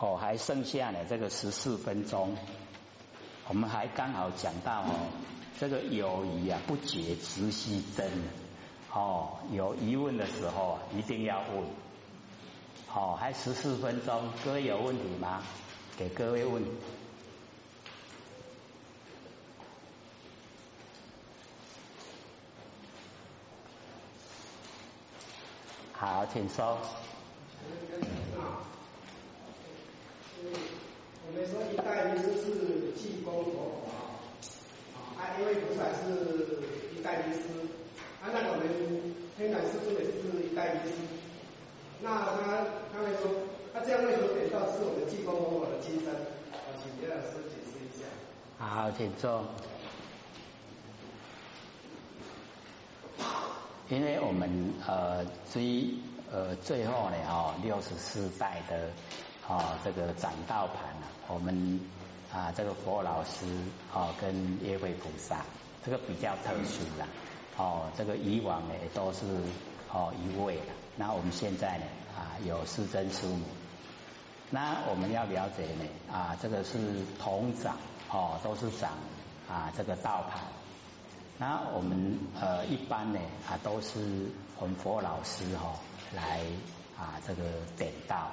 哦，还剩下呢这个十四分钟，我们还刚好讲到哦，这个友谊啊不解直须真，哦，有疑问的时候一定要问，好，还十四分钟，各位有问题吗？给各位问。好，请说。我们说一代一师是济公佛法，啊，因为菩萨是一代一师，啊，那我们天台师傅也是一代一师，那他他们说，他这样为什么点到是我们济公佛法的金身？啊，请叶老师解释一下。好，请坐。因为我们呃最呃最后呢哦六十四代的哦这个掌道盘啊，我们啊这个佛老师哦跟耶慧菩萨这个比较特殊啦哦这个以往呢都是哦一位的，那我们现在呢啊有四真师母，那我们要了解呢啊这个是同掌哦都是掌啊这个道盘。那我们呃一般呢啊都是我们佛老师哈来啊这个点到，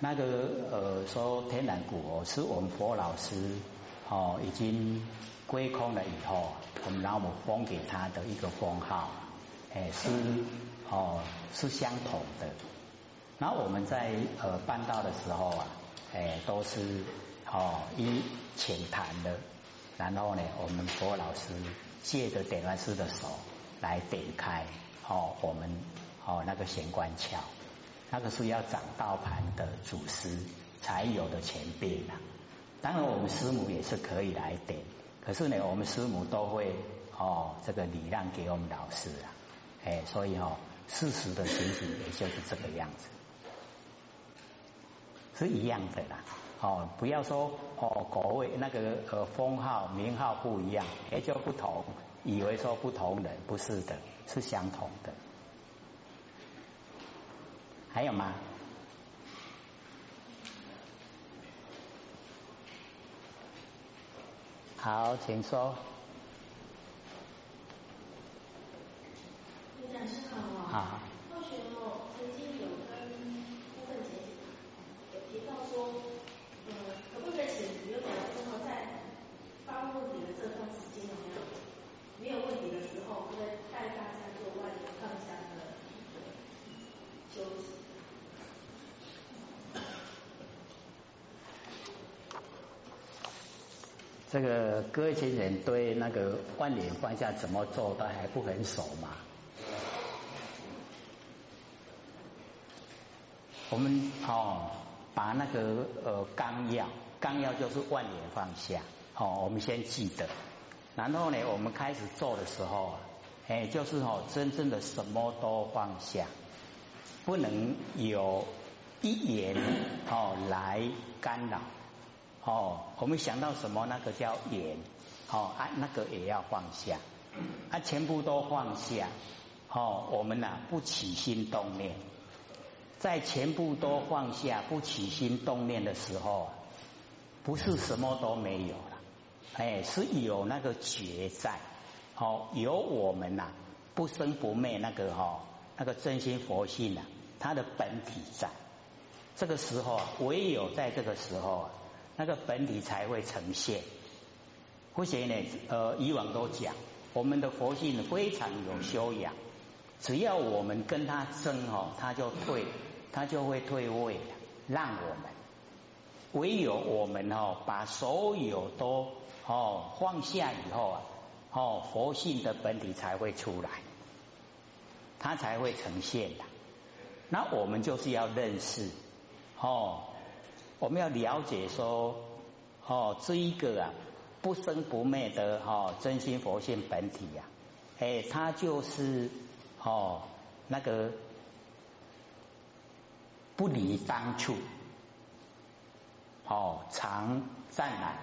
那个呃说天然古哦是我们佛老师哦已经归空了以后，我们老母封给他的一个封号，哎是哦是相同的。然后我们在呃办道的时候啊，哎都是哦一浅谈的，然后呢我们佛老师。借着点完师的手来点开哦，我们哦那个玄关窍，那个是要掌道盘的祖师才有的前辈呐。当然我们师母也是可以来点，可是呢我们师母都会哦这个礼让给我们老师啊，哎所以哦事实的情形也就是这个样子，是一样的啦。哦，不要说哦，国位那个呃封号名号不一样，也就不同，以为说不同人，不是的，是相同的。还有吗？好，请说。好。好。或许哦，曾经有跟部分姐姐有提到说。呃，可不可以请刘讲师呢，在发问问题的这段时间有没有没有问题的时候，会带大家做外流放下的休息？这个各位亲人对那个万年放下怎么做，都还不很熟嘛？我们哦。把那个呃纲要，纲要就是万年放下，好，我们先记得。然后呢，我们开始做的时候啊，哎，就是哦，真正的什么都放下，不能有一言哦来干扰。哦，我们想到什么，那个叫言，哦啊，那个也要放下，啊，全部都放下。哦，我们呐不起心动念。在全部都放下、不起心动念的时候，不是什么都没有了，哎，是有那个觉在，哦，有我们呐不生不灭那个哈那个真心佛性呐，它的本体在。这个时候啊，唯有在这个时候啊，那个本体才会呈现。或许呢，呃，以往都讲，我们的佛性非常有修养，只要我们跟他争哦，他就退。他就会退位，让我们唯有我们哦，把所有都哦放下以后啊，哦佛性的本体才会出来，它才会呈现的。那我们就是要认识哦，我们要了解说哦，这一个啊不生不灭的哦真心佛性本体呀，哎，它就是哦那个。不离当处，哦，常湛然；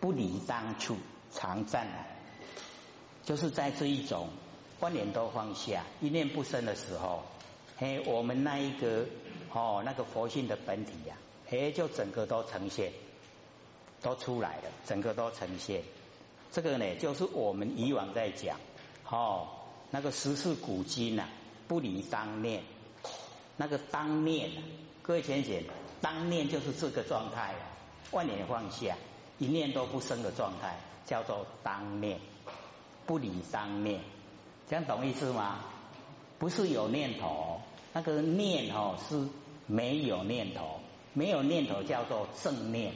不离当处，常湛然。就是在这一种观念都放下、一念不生的时候，哎，我们那一个哦，那个佛性的本体呀，哎，就整个都呈现，都出来了，整个都呈现。这个呢，就是我们以往在讲哦，那个十四古今呐，不离当念，那个当念，各位浅显，当念就是这个状态啊，万念放下，一念都不生的状态，叫做当念，不离当念，这样懂意思吗？不是有念头，那个念哦是没有念头，没有念头叫做正念，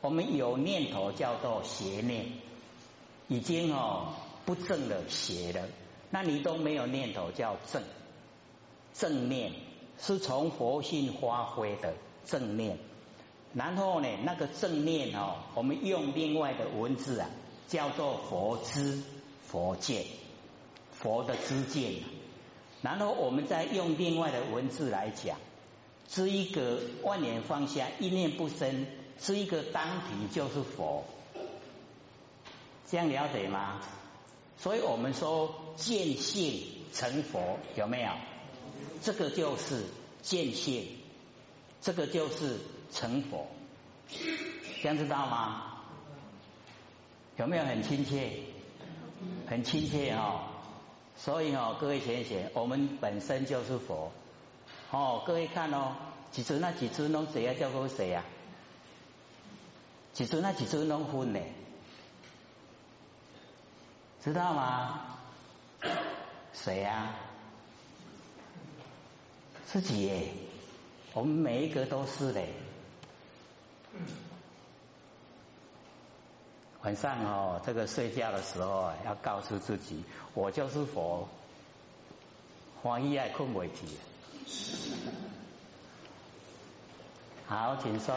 我们有念头叫做邪念，已经哦不正了邪了，那你都没有念头叫正，正念是从佛性发挥的正念，然后呢那个正念哦，我们用另外的文字啊叫做佛知佛见，佛的知见。然后我们再用另外的文字来讲，这一个万年放下，一念不生，这一个当体就是佛，这样了解吗？所以我们说见性成佛，有没有？这个就是见性，这个就是成佛，这样知道吗？有没有很亲切？很亲切哦。所以哦，各位贤贤，我们本身就是佛哦。各位看哦，几尊那几尊拢谁啊？叫做谁呀？几尊那几尊拢分呢？知道吗？谁呀？自己耶！我们每一个都是嘞。晚上哦，这个睡觉的时候啊，要告诉自己，我就是佛，黄衣爱困为起。好，请说。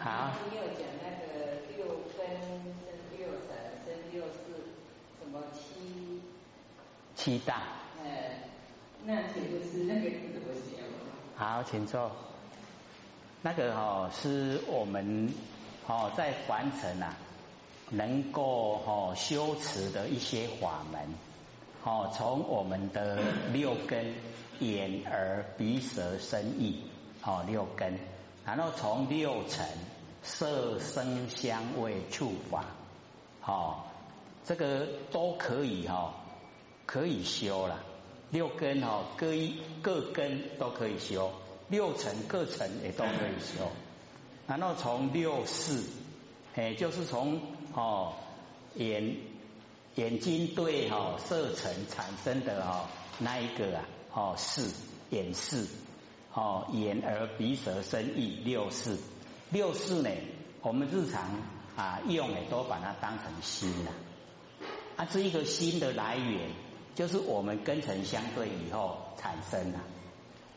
好。你有讲那个六根生六尘生六识，什么七？七那岂不是那个怎么写？好，请坐。那个哦，是我们。哦，在凡尘啊，能够哦修持的一些法门，哦，从我们的六根眼耳鼻舌身意，哦六根，然后从六尘色声香味触法，哦，这个都可以哈，可以修了。六根哦，各一各根都可以修，六尘各尘也都可以修。然后从六视，哎，就是从哦眼眼睛对哈色尘产生的哈那一个啊哦视眼视哦眼耳鼻舌身意六视六视呢，我们日常啊用呢都把它当成心了啊，这一个心的来源就是我们根尘相对以后产生的。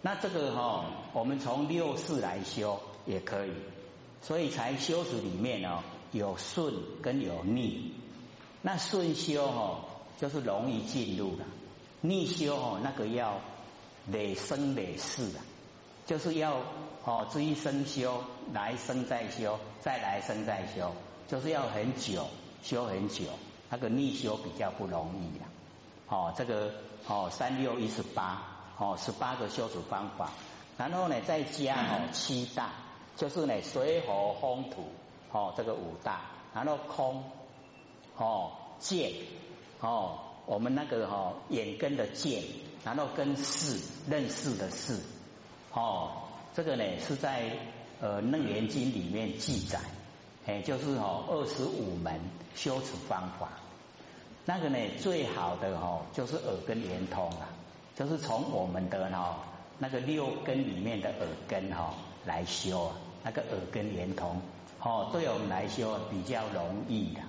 那这个哈我们从六视来修也可以。所以才修持里面哦，有顺跟有逆。那顺修哦，就是容易进入了；逆修哦，那个要累生累世啊，就是要哦这一生修，来生再修，再来生再修，就是要很久修很久。那个逆修比较不容易的。哦，这个哦三六一十八哦十八个修持方法，然后呢再加哦七大。就是呢，水火风土，哦，这个五大，然后空，哦，见，哦，我们那个哈眼根的见，然后跟识认识的识，哦，这个呢是在呃楞严经里面记载，哎，就是哦二十五门修持方法，那个呢最好的哦就是耳根圆通啊，就是从我们的哈那个六根里面的耳根哈。来修啊，那个耳根连通，哦，对我们来修比较容易的，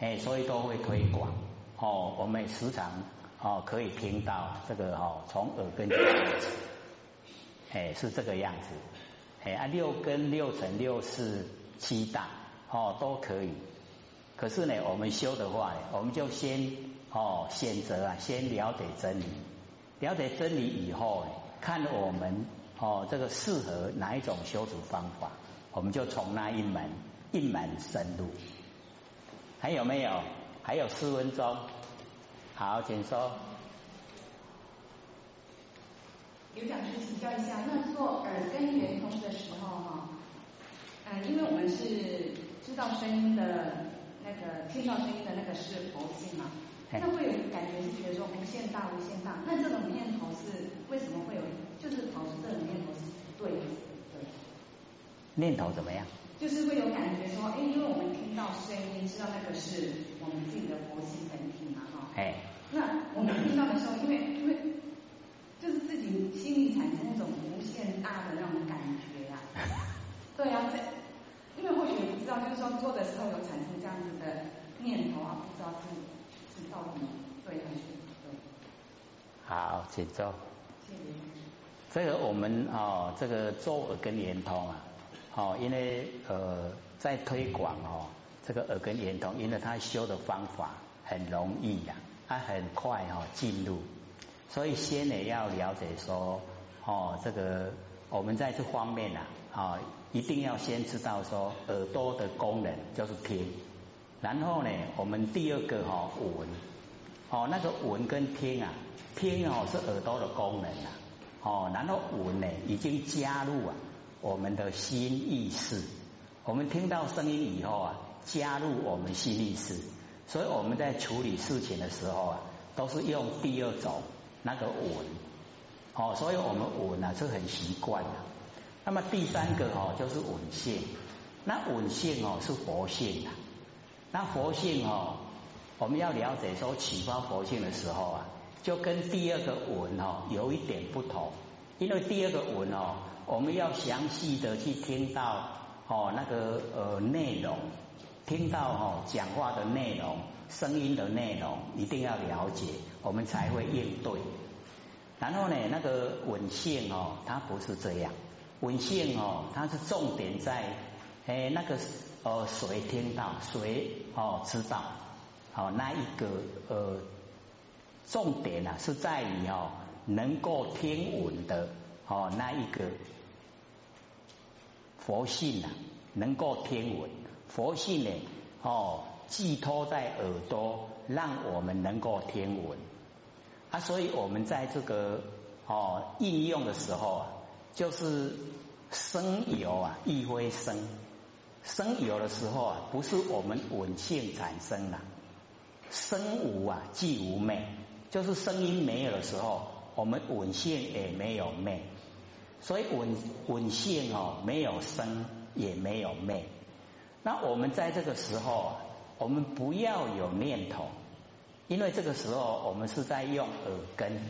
哎，所以都会推广，哦，我们时常哦可以听到这个哦，从耳根开始，哎，是这个样子，哎啊，六根、六尘、六识、七大，哦，都可以。可是呢，我们修的话，我们就先哦选择啊，先了解真理，了解真理以后，看我们。哦，这个适合哪一种修持方法，我们就从那一门一门深入。还有没有？还有四分钟。好，请说。刘讲师请教一下，那做耳根圆通的时候哈，嗯，因为我们是知道声音的那个听到声音的那个是佛性嘛，那会有感觉是觉得说无限大无限大，那这种念头是为什么会有？就是跑出这种念头是对的，对。念头怎么样？就是会有感觉说，哎，因为我们听到声音，知道那个是我们自己的佛性本体嘛，哈。哎。那我们听到的时候，因为因为就是自己心里产生那种无限大的那种感觉呀。对啊，这因为或许不知道，就是说做的时候有产生这样子的念头啊，不知道是是到底对还是对。好，请坐。谢谢。这个我们哦，这个做耳根圆通啊。哦，因为呃，在推广哦，这个耳根圆通，因为他修的方法很容易呀，他很快哈进入，所以先呢要了解说哦，这个我们在这方面呐，啊，一定要先知道说耳朵的功能就是听，然后呢，我们第二个哈闻，哦，那个闻跟听啊，听哦是耳朵的功能啊，哦，然后闻呢已经加入啊。我们的心意识，我们听到声音以后啊，加入我们心意识，所以我们在处理事情的时候啊，都是用第二种那个闻，哦，所以我们闻呢是很习惯的。那么第三个哦就是闻性，那闻性哦是佛性的，那佛性哦，我们要了解说启发佛性的时候啊，就跟第二个闻哦有一点不同，因为第二个闻哦。我们要详细的去听到哦那个呃内容，听到哦讲话的内容、声音的内容，一定要了解，我们才会应对。然后呢，那个稳性哦，它不是这样，稳性哦，它是重点在哎那个呃谁听到谁哦知道，好那一个呃重点啊是在于哦能够听稳的哦那一个。佛性啊，能够听闻，佛性呢，哦，寄托在耳朵，让我们能够听闻啊。所以我们在这个哦应用的时候啊，就是生有啊，亦非生。生有的时候啊，不是我们闻性产生的，生无啊，即无昧，就是声音没有的时候，我们闻性也没有昧。所以稳稳性哦，没有生也没有灭。那我们在这个时候，我们不要有念头，因为这个时候我们是在用耳根。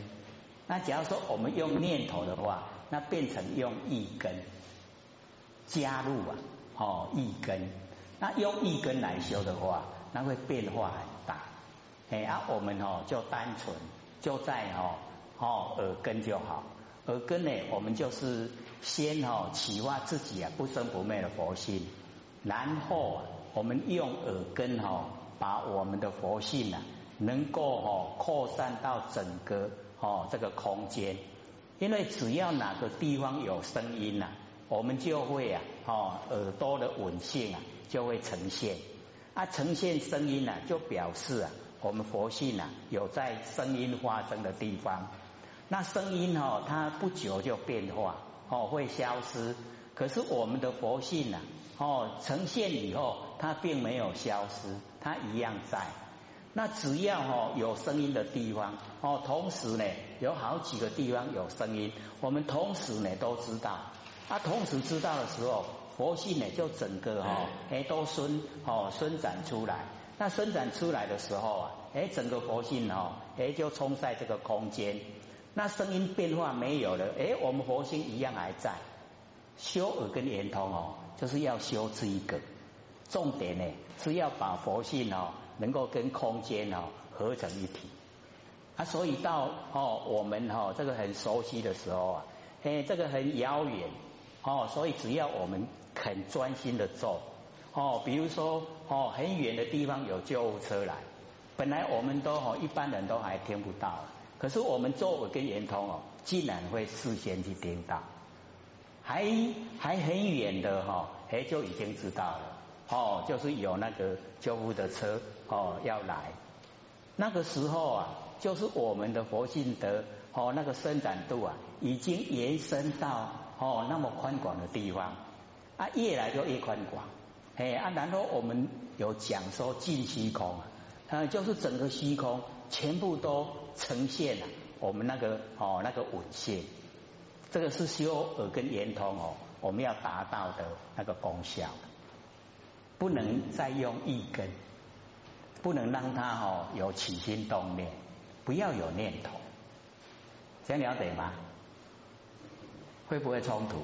那假如说我们用念头的话，那变成用意根加入啊，哦意根。那用意根来修的话，那会变化很大。哎啊，我们哦就单纯就在哦哦耳根就好。耳根呢，我们就是先哈启发自己啊不生不灭的佛性，然后我们用耳根哈把我们的佛性啊能够哈扩散到整个哦这个空间，因为只要哪个地方有声音呐，我们就会啊哦耳朵的稳性啊就会呈现，啊呈现声音呢就表示啊我们佛性啊有在声音发生的地方。那声音哦，它不久就变化哦，会消失。可是我们的佛性呢，哦，呈现以后，它并没有消失，它一样在。那只要哦有声音的地方哦，同时呢有好几个地方有声音，我们同时呢都知道。啊，同时知道的时候，佛性呢就整个哈哎都伸哦伸展出来。那伸展出来的时候啊，哎整个佛性哦哎就充在这个空间。那声音变化没有了，哎，我们佛心一样还在。修耳根圆通哦，就是要修这一个，重点呢是要把佛性哦能够跟空间哦合成一体。啊，所以到哦我们哈这个很熟悉的时候啊，哎这个很遥远哦，所以只要我们肯专心的做哦，比如说哦很远的地方有救护车来，本来我们都哦一般人都还听不到。可是我们做耳根圆通哦，竟然会事先去听到，还还很远的哈，哎就已经知道了哦，就是有那个救护的车哦要来，那个时候啊，就是我们的佛性德哦那个伸展度啊，已经延伸到哦那么宽广的地方啊，越来就越宽广。哎啊，然后我们有讲说尽虚空啊，就是整个虚空全部都呈现了我们那个哦那个稳性，这个是修耳根圆通哦，我们要达到的那个功效，不能再用一根，不能让它哦有起心动念，不要有念头，这样了解吗？会不会冲突？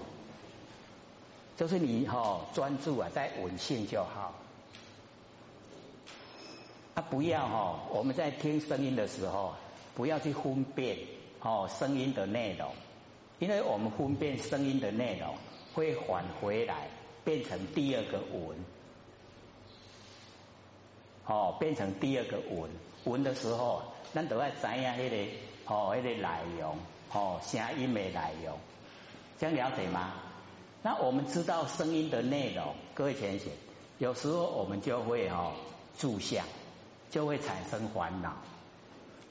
就是你哦专注啊，在稳性就好，不要哈，我们在听声音的时候，不要去分辨哦声音的内容，因为我们分辨声音的内容，会返回来变成第二个文，哦变成第二个文，文的时候，咱都要知影那个哦那个内容，哦声音的内容，这样了解吗？那我们知道声音的内容，各位浅显，有时候我们就会哦注相，就会产生烦恼。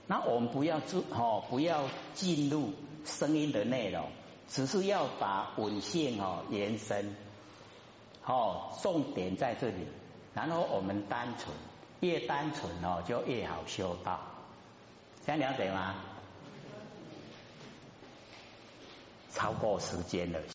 那我们不要注哦，不要进入声音的内容，只是要把稳性哦延伸，哦重点在这里。然后我们单纯，越单纯哦就越好修道。这样了解吗？超过时间了。